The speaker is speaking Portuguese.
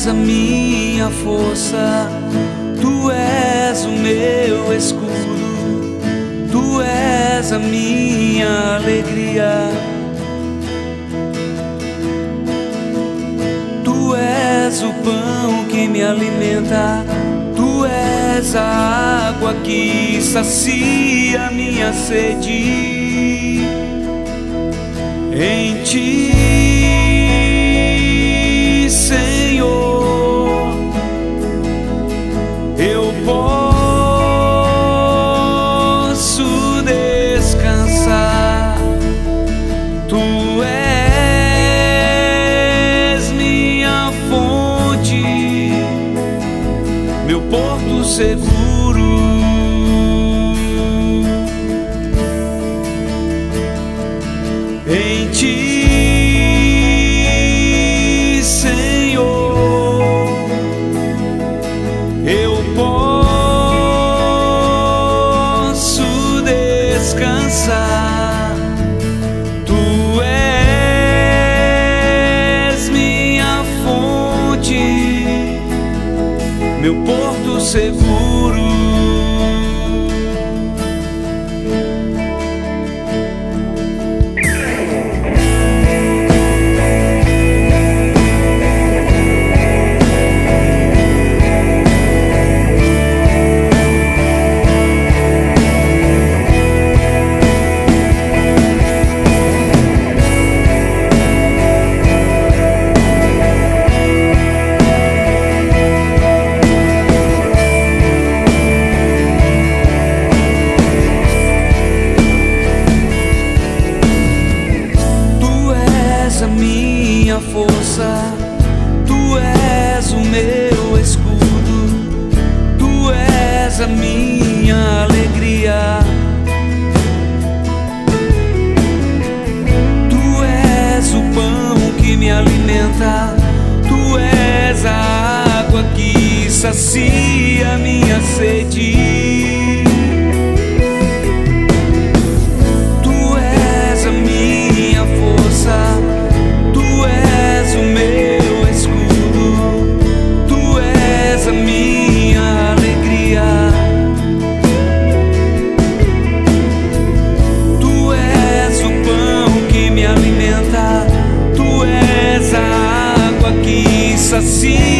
és a minha força, tu és o meu escudo, tu és a minha alegria. Tu és o pão que me alimenta, tu és a água que sacia minha sede. Em ti, porto seguro. Em ti, Senhor, eu posso descansar. Meu porto seguro. Sacia minha sede. Tu és a minha força, tu és o meu escudo, tu és a minha alegria. Tu és o pão que me alimenta, tu és a água que sacia